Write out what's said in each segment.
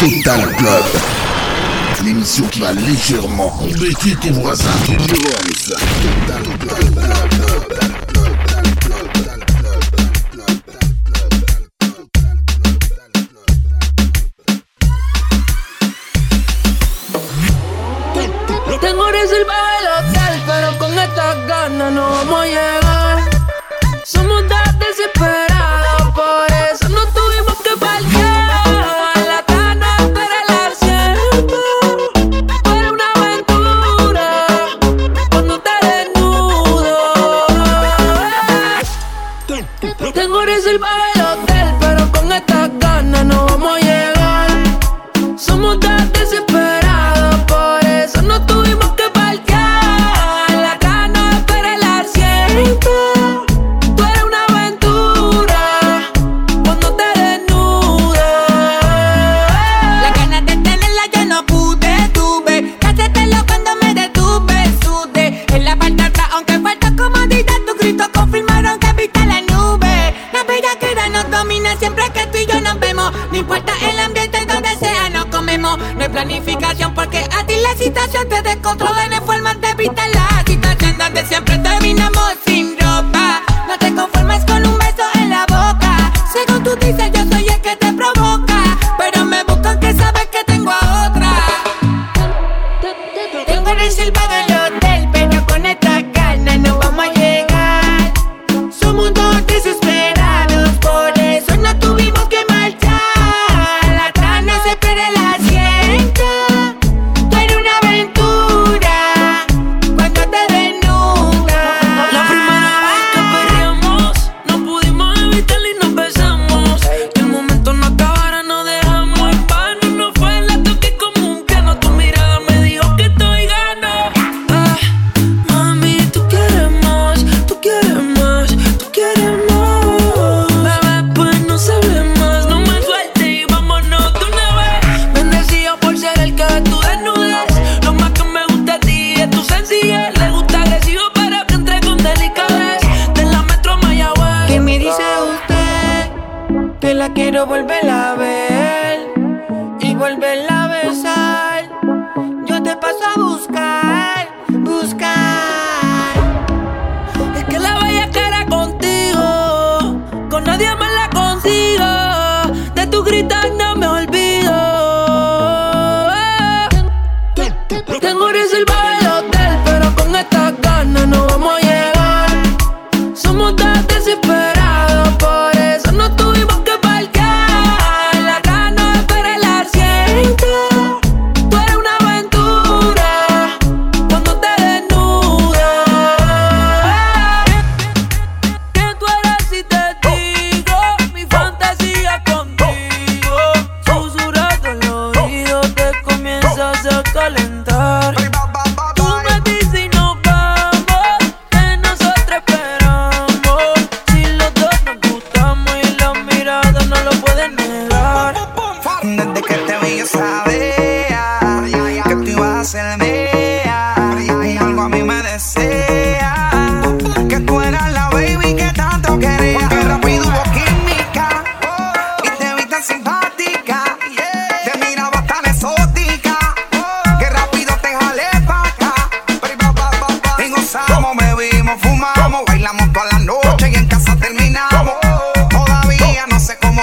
Total Club. L'émission qui va légèrement embêter tes voisins. Total Club. Tengo.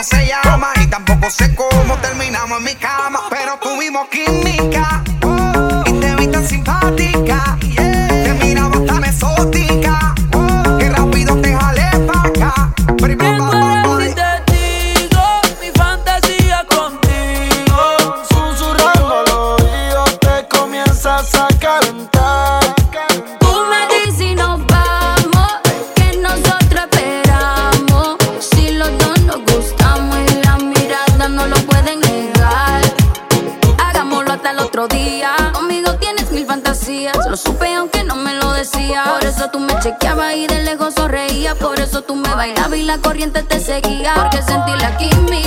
se llama y tampoco sé cómo terminamos en mi cama. de guiar, que sentí la química.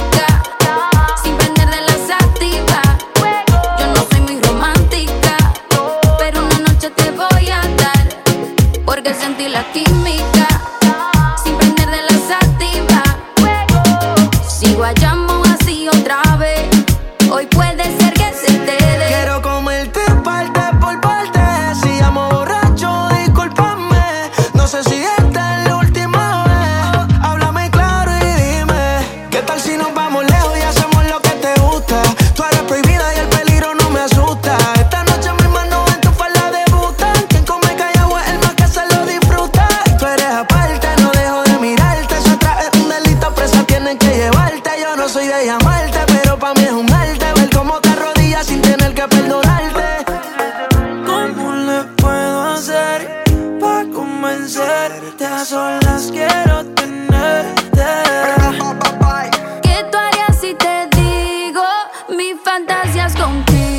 as gone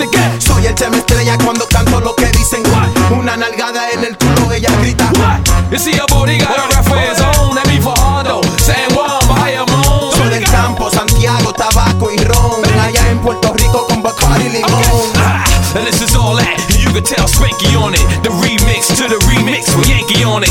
dice que soy el che me estrella cuando canto lo que dicen. What? Una nalgada en el culo, ella grita. What? You see a booty got a rap for his own. That for Hondo, San Juan, Moon. El campo, Santiago, tabaco y ron. Allá en Puerto Rico con Bacardi y limón. Okay. Ah, and this is all that. You can tell Spanky on it. The remix to the remix with Yankee on it.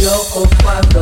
Loco cuando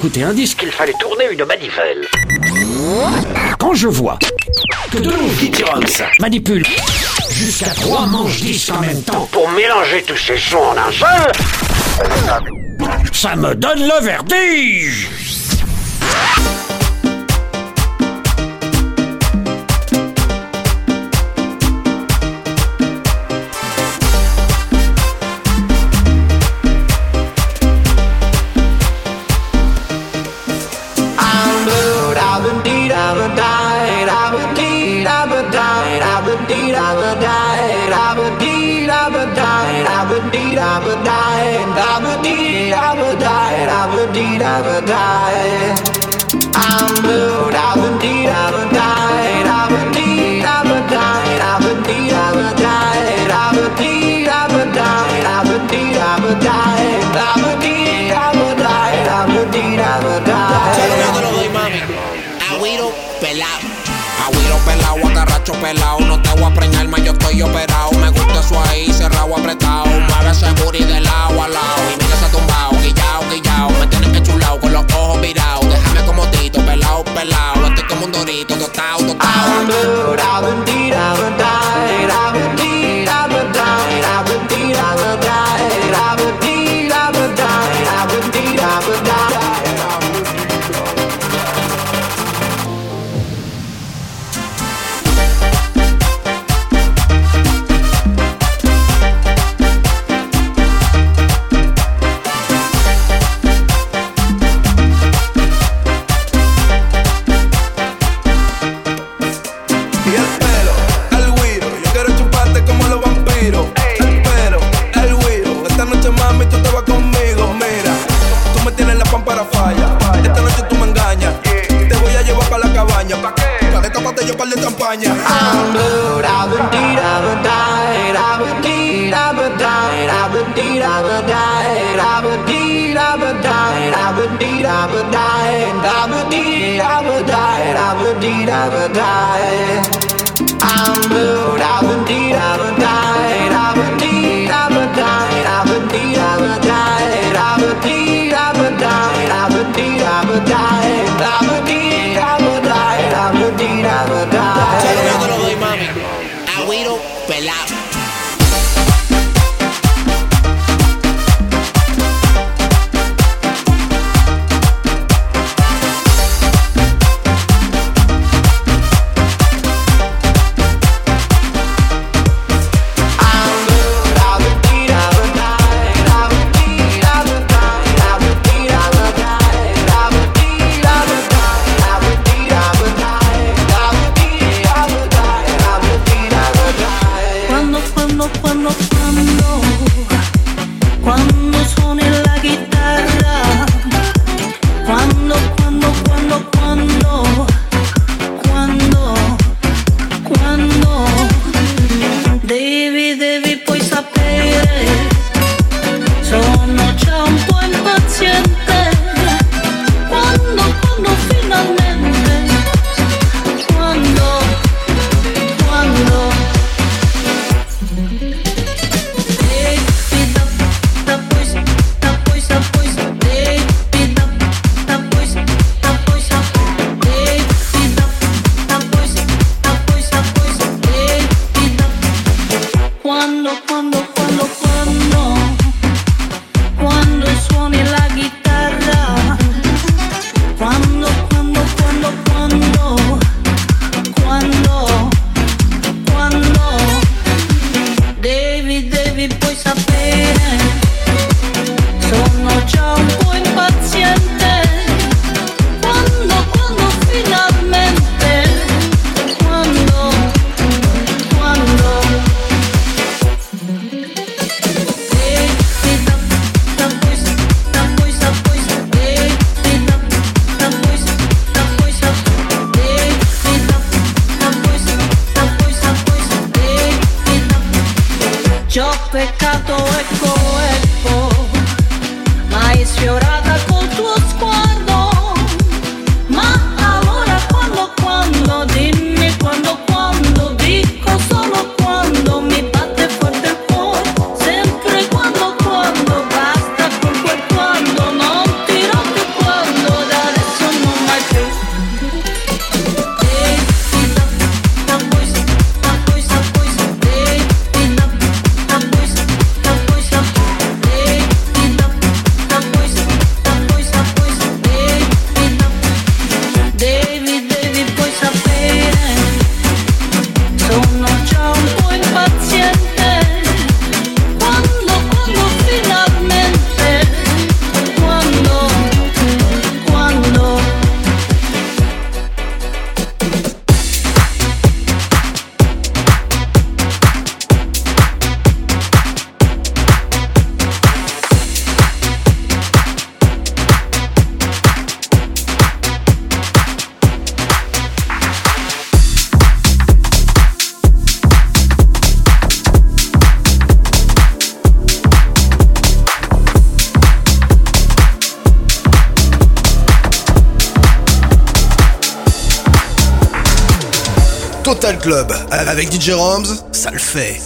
écouter un disque, il fallait tourner une manivelle. Quand je vois que de Kitty-Roms manipulent jusqu'à trois manches disques en même temps. Pour mélanger tous ces sons en un seul, ça me donne le vertige Agüiro pelado, agarracho pelado. No te voy a preñar, más yo estoy operado. Me gusta eso ahí, cerrado, apretado. Mueve ese booty de lado a lado. Y mira ese tumbao, guillao, guillao. Me tienes que chulao con los ojos virados. Déjame como tito, pelado, pelado. Estoy como un dorito, tostao, tostao. Champaña. I'm blue, I've been deed, I've been died, I've been deed, I've been died, I've been deed, I've been died, I've been deed, I've been died, I've been deed, I've been died, I've. I'm blue, avec DJ Roms, ça le fait.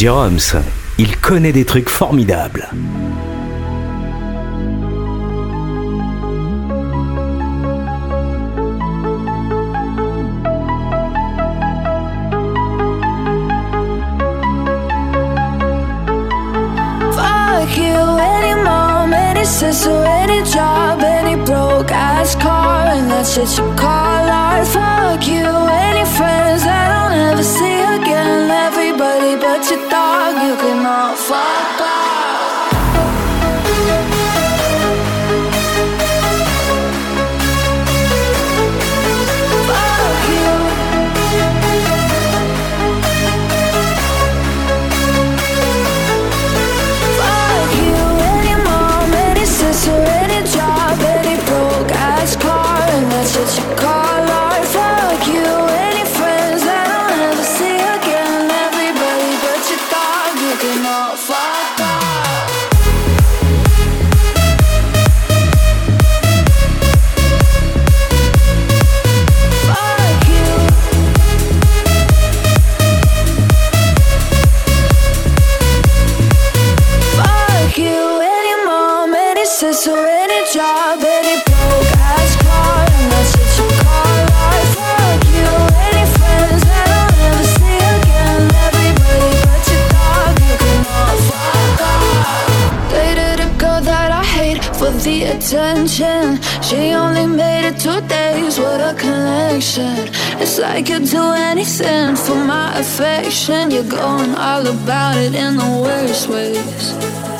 Jérôme, il connaît des trucs formidables. access to any job, any broke ass car, and that's such you call life. Fuck you, any friends that I'll never see again. Everybody but your dog, you can all fuck off. Dated a girl that I hate for the attention. She only made it two days. What a connection! It's like you'd do anything for my affection. You're going all about it in the worst ways.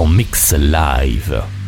en mix live.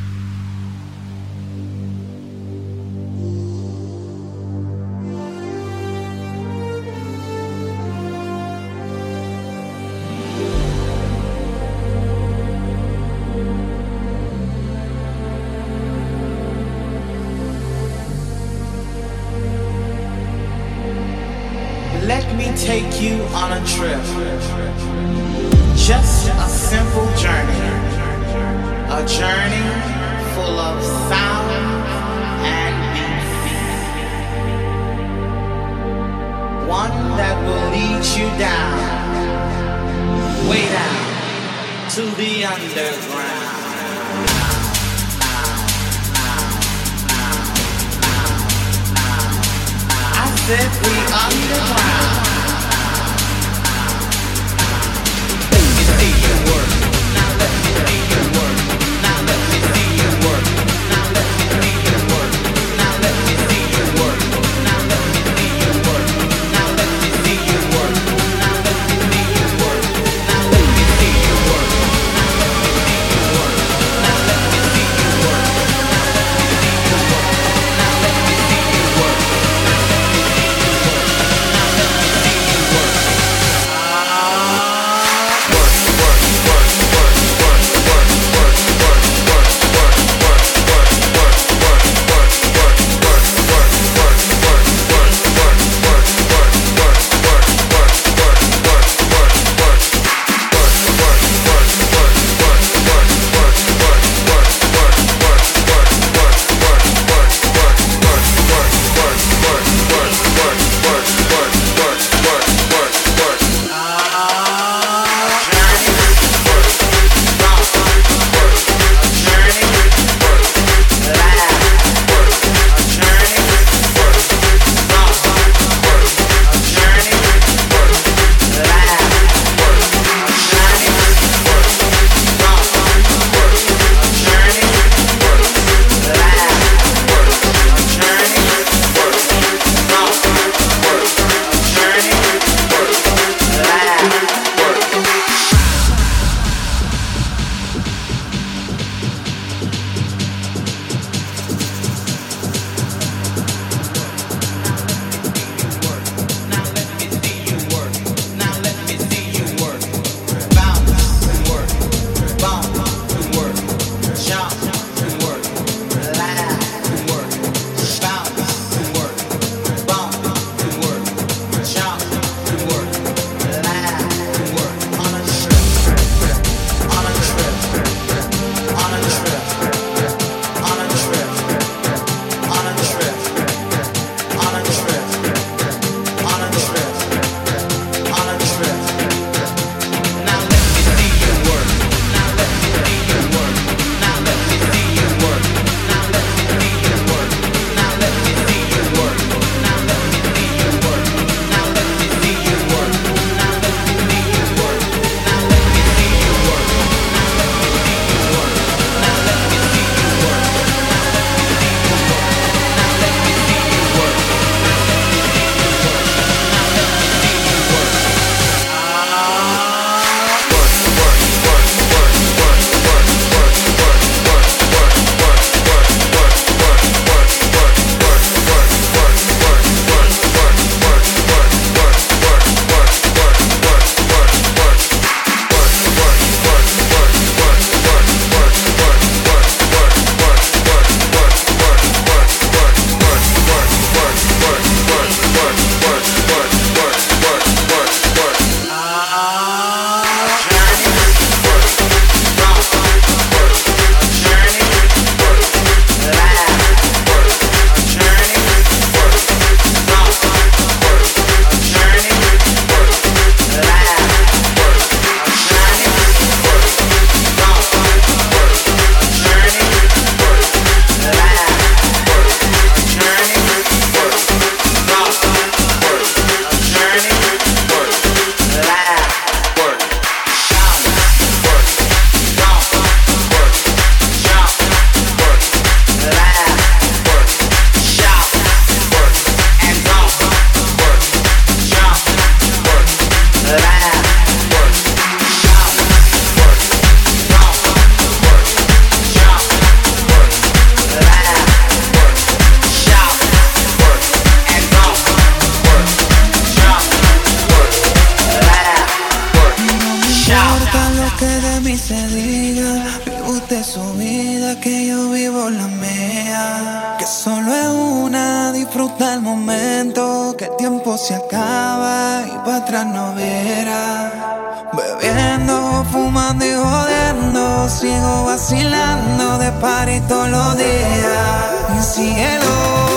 Bebiendo, fumando y jodiendo, sigo vacilando de par todos los días. Y cielo.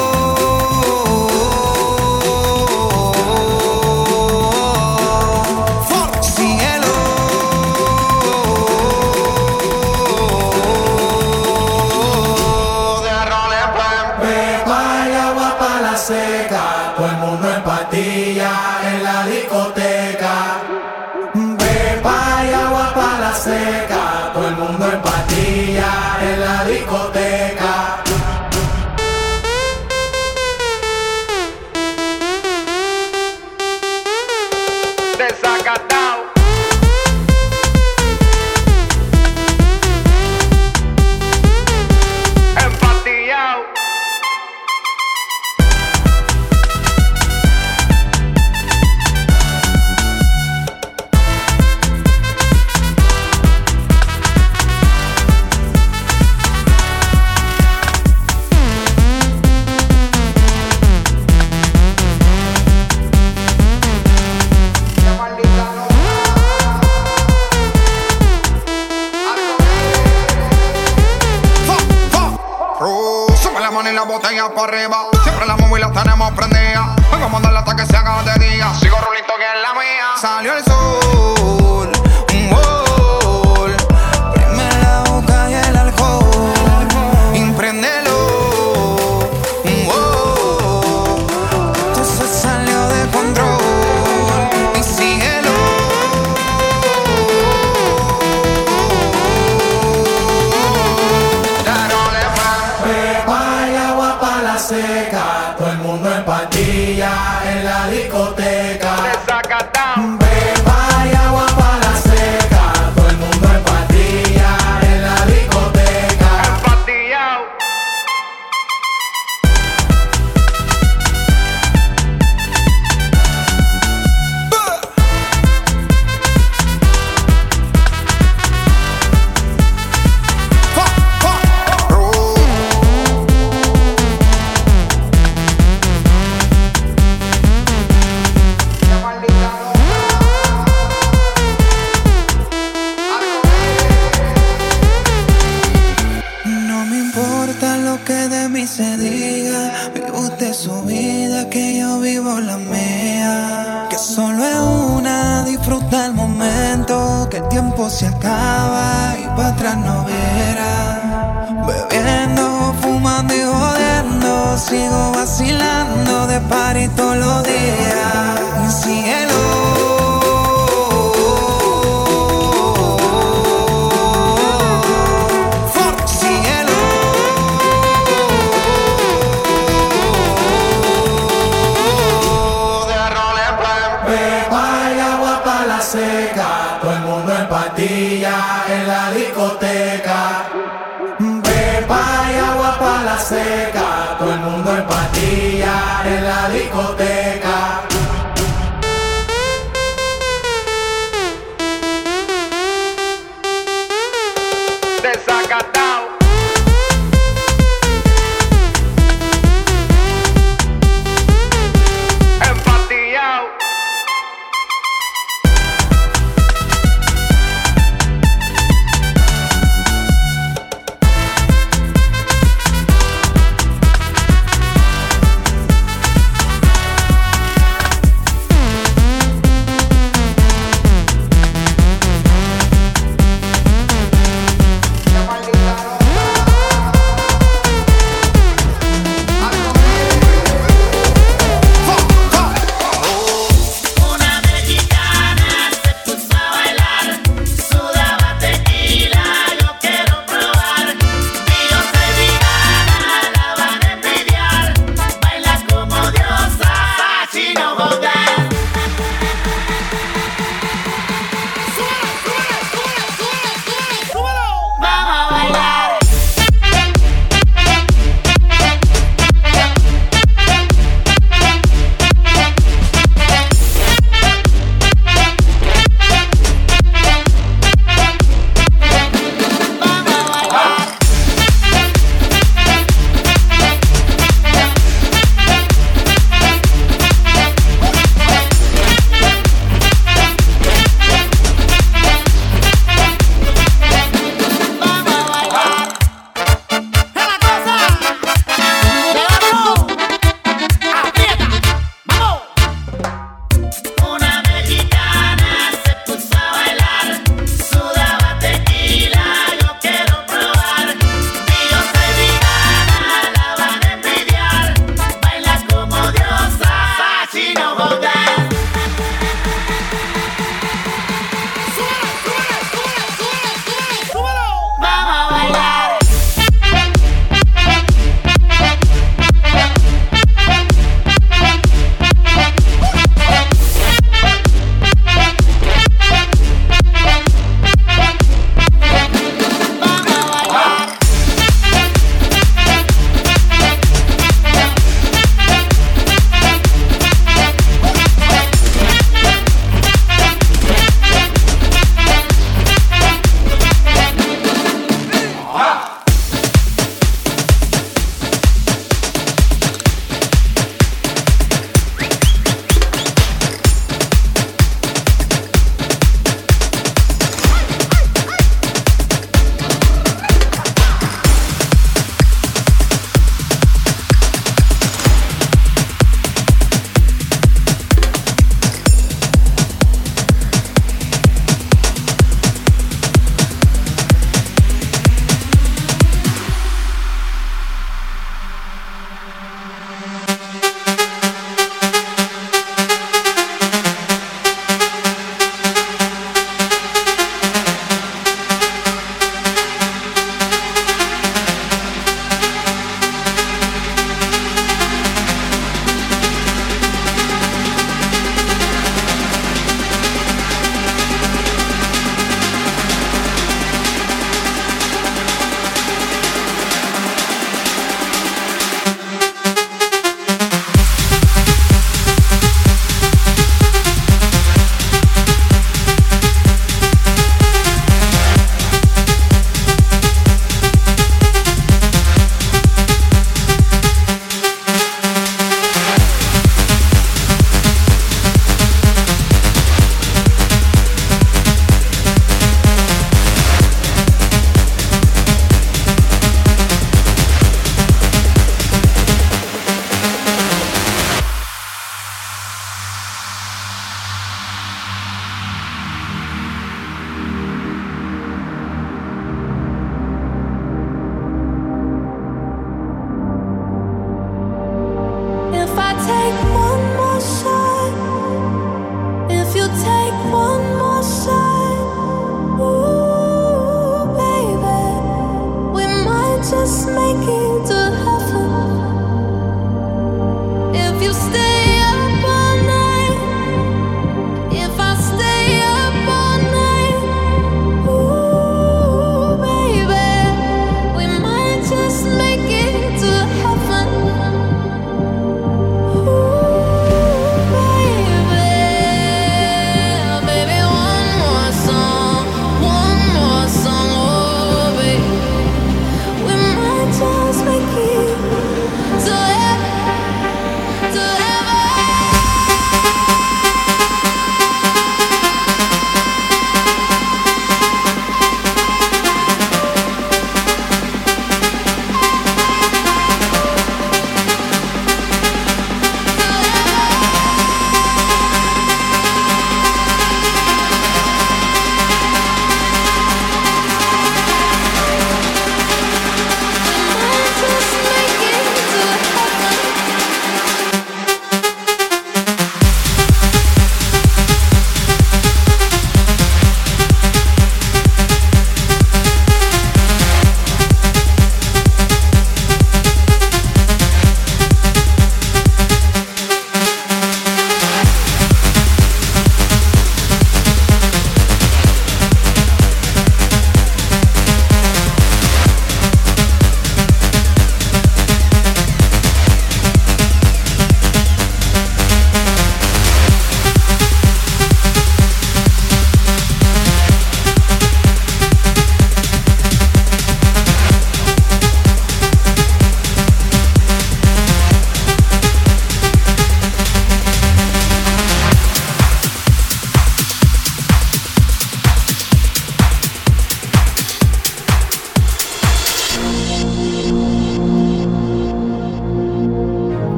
seca, todo el mundo en patilla en la discoteca. en en la discoteca.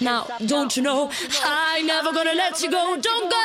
now, don't you know? I never gonna let you go. Don't go.